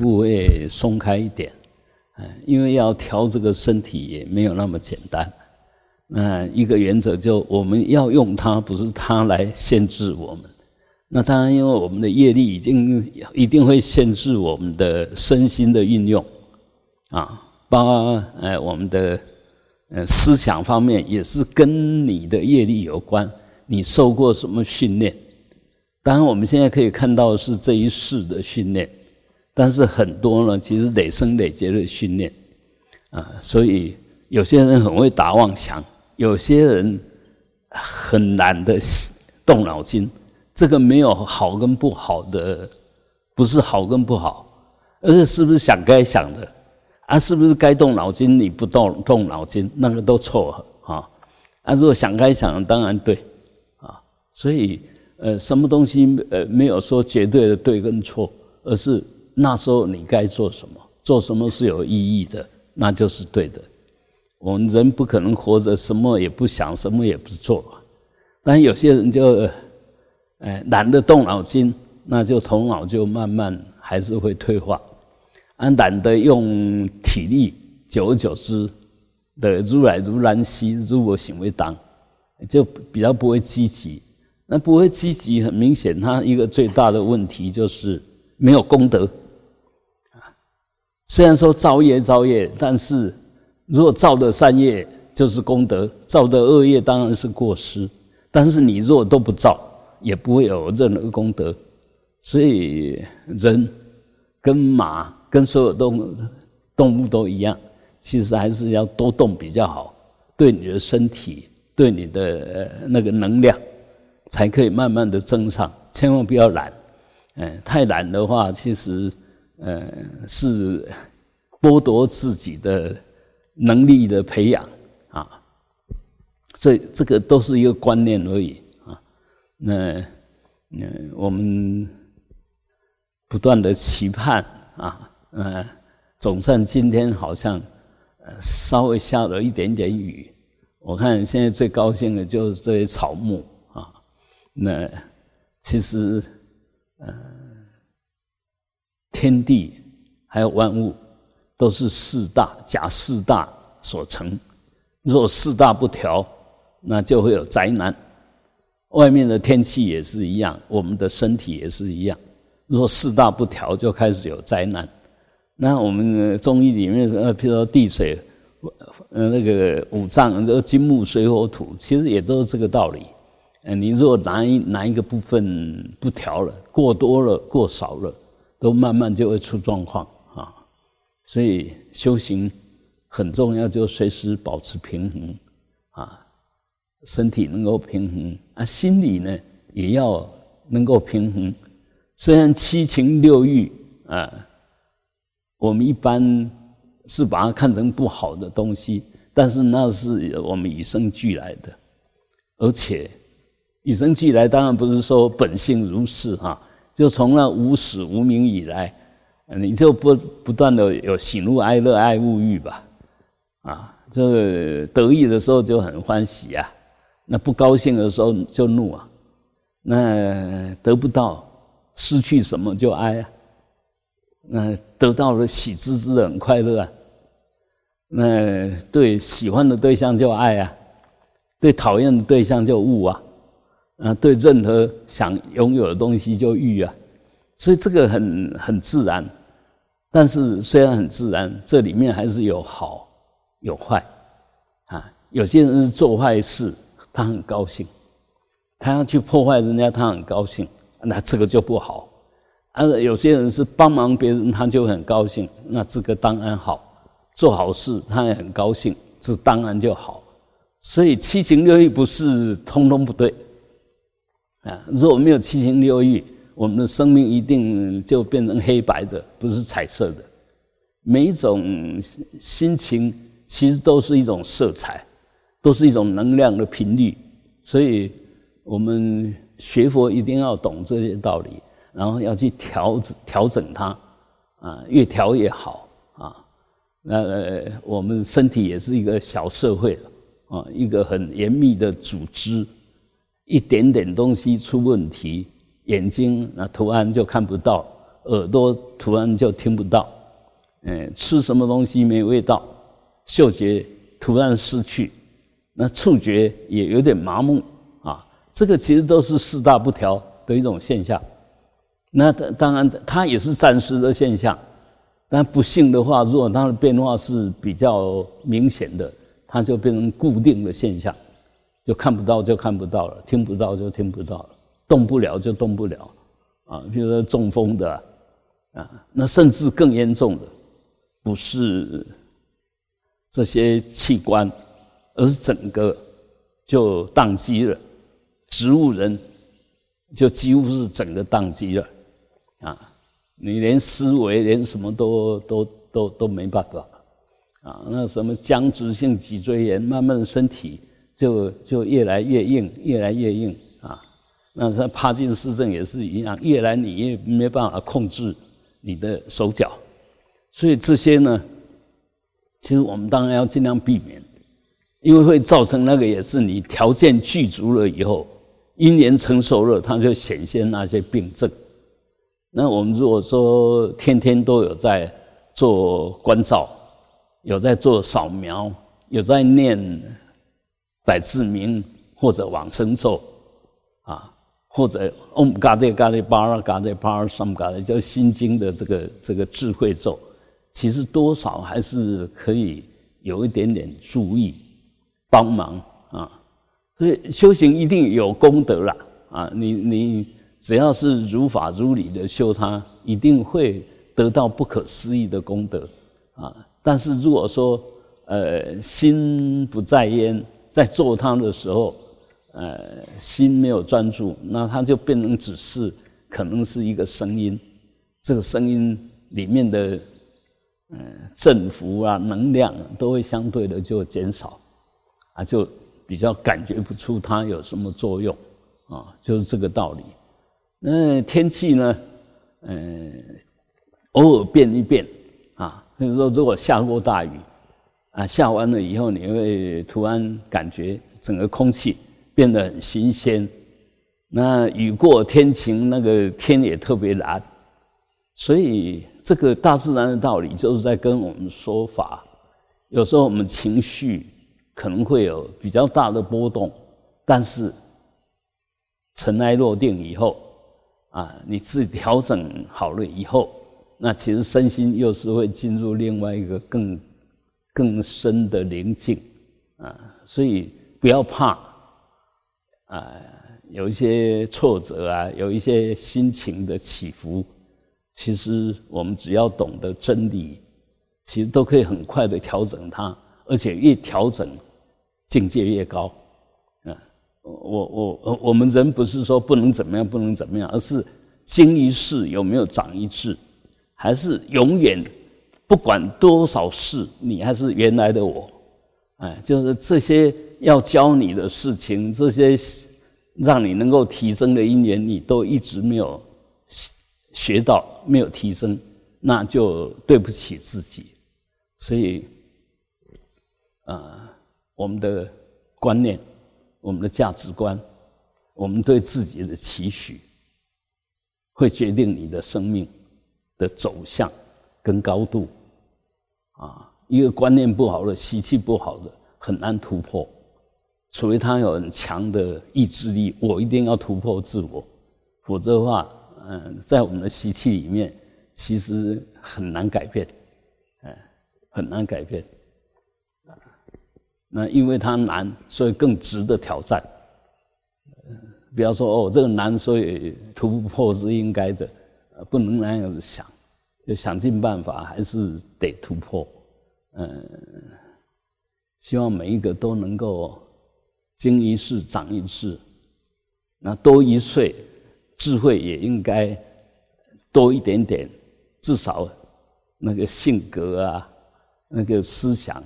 部位松开一点，嗯，因为要调这个身体也没有那么简单。那一个原则就我们要用它，不是它来限制我们。那当然，因为我们的业力已经一定会限制我们的身心的运用，啊，包括呃我们的呃思想方面也是跟你的业力有关。你受过什么训练？当然，我们现在可以看到是这一世的训练，但是很多呢，其实累生累劫的训练啊。所以有些人很会打妄想。有些人很难的动脑筋，这个没有好跟不好的，不是好跟不好，而是是不是想该想的啊？是不是该动脑筋你不动动脑筋，那个都错啊！啊，如果想该想的当然对啊，所以呃，什么东西呃没有说绝对的对跟错，而是那时候你该做什么，做什么是有意义的，那就是对的。我们人不可能活着什么也不想，什么也不做。但有些人就，哎，懒得动脑筋，那就头脑就慢慢还是会退化。啊，懒得用体力，久而久之的如来如兰兮，如我行为当，就比较不会积极。那不会积极，很明显，他一个最大的问题就是没有功德。虽然说造业造业，但是。如果造的善业就是功德，造的恶业当然是过失。但是你若都不造，也不会有任何功德。所以人跟马跟所有动动物都一样，其实还是要多动比较好，对你的身体，对你的那个能量，才可以慢慢的增上。千万不要懒，嗯，太懒的话，其实呃是剥夺自己的。能力的培养啊，所以这个都是一个观念而已啊。那那我们不断的期盼啊，呃，总算今天好像呃稍微下了一点点雨。我看现在最高兴的就是这些草木啊。那其实呃，天地还有万物。都是四大假四大所成，若四大不调，那就会有灾难。外面的天气也是一样，我们的身体也是一样。若四大不调，就开始有灾难。那我们中医里面，呃，譬如说地水，呃，那个五脏，这金木水火土，其实也都是这个道理。呃，你若哪一哪一个部分不调了，过多了，过少了，都慢慢就会出状况啊。所以修行很重要，就随时保持平衡啊，身体能够平衡啊，心理呢也要能够平衡。虽然七情六欲啊，我们一般是把它看成不好的东西，但是那是我们与生俱来的，而且与生俱来当然不是说本性如是哈，就从那无始无明以来。你就不不断的有喜怒哀乐爱物欲吧，啊，这得意的时候就很欢喜啊，那不高兴的时候就怒啊，那得不到失去什么就哀啊，那得到了喜滋滋的很快乐啊，那对喜欢的对象就爱啊，对讨厌的对象就恶啊，啊，对任何想拥有的东西就欲啊，所以这个很很自然。但是虽然很自然，这里面还是有好有坏啊。有些人是做坏事，他很高兴；他要去破坏人家，他很高兴，那这个就不好。而有些人是帮忙别人，他就很高兴，那这个当然好。做好事他也很高兴，这当然就好。所以七情六欲不是通通不对啊。如果没有七情六欲，我们的生命一定就变成黑白的，不是彩色的。每一种心情其实都是一种色彩，都是一种能量的频率。所以，我们学佛一定要懂这些道理，然后要去调整调整它，啊，越调越好啊。那呃我们身体也是一个小社会啊，一个很严密的组织，一点点东西出问题。眼睛那图案就看不到，耳朵突然就听不到，嗯，吃什么东西没味道，嗅觉突然失去，那触觉也有点麻木啊，这个其实都是四大不调的一种现象。那当然，它也是暂时的现象。但不幸的话，如果它的变化是比较明显的，它就变成固定的现象，就看不到就看不到了，听不到就听不到了，动不了就动不了，啊，比如说中风的，啊，那甚至更严重的，不是这些器官，而是整个就宕机了，植物人就几乎是整个宕机了，啊。你连思维，连什么都都都都没办法啊！那什么僵直性脊椎炎，慢慢身体就就越来越硬，越来越硬啊！那像帕金斯症也是一样，越来你越没办法控制你的手脚，所以这些呢，其实我们当然要尽量避免，因为会造成那个也是你条件具足了以后，因缘成熟了，它就显现那些病症。那我们如果说天天都有在做关照，有在做扫描，有在念百字明或者往生咒啊，或者嗡嘎的嘎的巴拉嘎的巴拉什么嘎的叫心经的这个这个智慧咒，其实多少还是可以有一点点注意帮忙啊。所以修行一定有功德啦啊，你你。只要是如法如理的修，它一定会得到不可思议的功德啊！但是如果说呃心不在焉，在做它的时候，呃心没有专注，那它就变成只是可能是一个声音，这个声音里面的嗯振幅啊能量都会相对的就减少啊，就比较感觉不出它有什么作用啊，就是这个道理。那天气呢？嗯，偶尔变一变啊。比如说，如果下过大雨啊，下完了以后，你会突然感觉整个空气变得很新鲜。那雨过天晴，那个天也特别蓝。所以，这个大自然的道理就是在跟我们说法。有时候我们情绪可能会有比较大的波动，但是尘埃落定以后。啊，你自己调整好了以后，那其实身心又是会进入另外一个更更深的宁静啊，所以不要怕啊，有一些挫折啊，有一些心情的起伏，其实我们只要懂得真理，其实都可以很快的调整它，而且越调整境界越高啊。我我我们人不是说不能怎么样，不能怎么样，而是经一事有没有长一智，还是永远不管多少事，你还是原来的我，哎，就是这些要教你的事情，这些让你能够提升的因缘，你都一直没有学到，没有提升，那就对不起自己。所以，啊，我们的观念。我们的价值观，我们对自己的期许，会决定你的生命的走向跟高度。啊，一个观念不好的、习气不好的，很难突破，除非他有很强的意志力，我一定要突破自我，否则的话，嗯，在我们的习气里面，其实很难改变，哎，很难改变。那因为它难，所以更值得挑战。不要说哦，这个难，所以突破是应该的，不能那样子想，就想尽办法，还是得突破。嗯，希望每一个都能够经一事长一智，那多一岁，智慧也应该多一点点，至少那个性格啊，那个思想。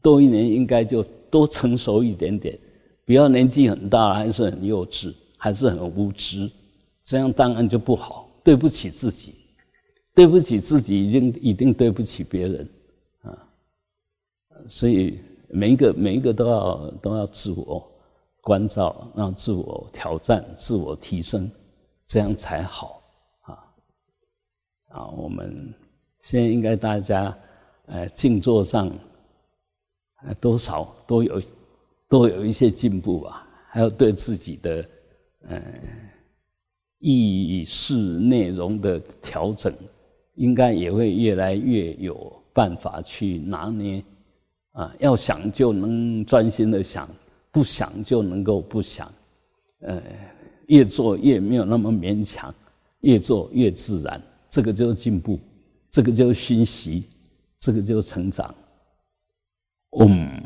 多一年应该就多成熟一点点，不要年纪很大还是很幼稚，还是很无知，这样当然就不好，对不起自己，对不起自己，已经一定对不起别人啊。所以每一个每一个都要都要自我关照，让自我挑战、自我提升，这样才好啊。啊，我们现在应该大家，呃，静坐上，呃，多少都有都有一些进步吧，还有对自己的，呃，意识内容的调整，应该也会越来越有办法去拿捏，啊，要想就能专心的想，不想就能够不想，呃，越做越没有那么勉强，越做越自然。这个就是进步，这个就是熏习，这个就是成长。嗯，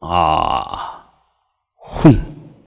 啊，哼。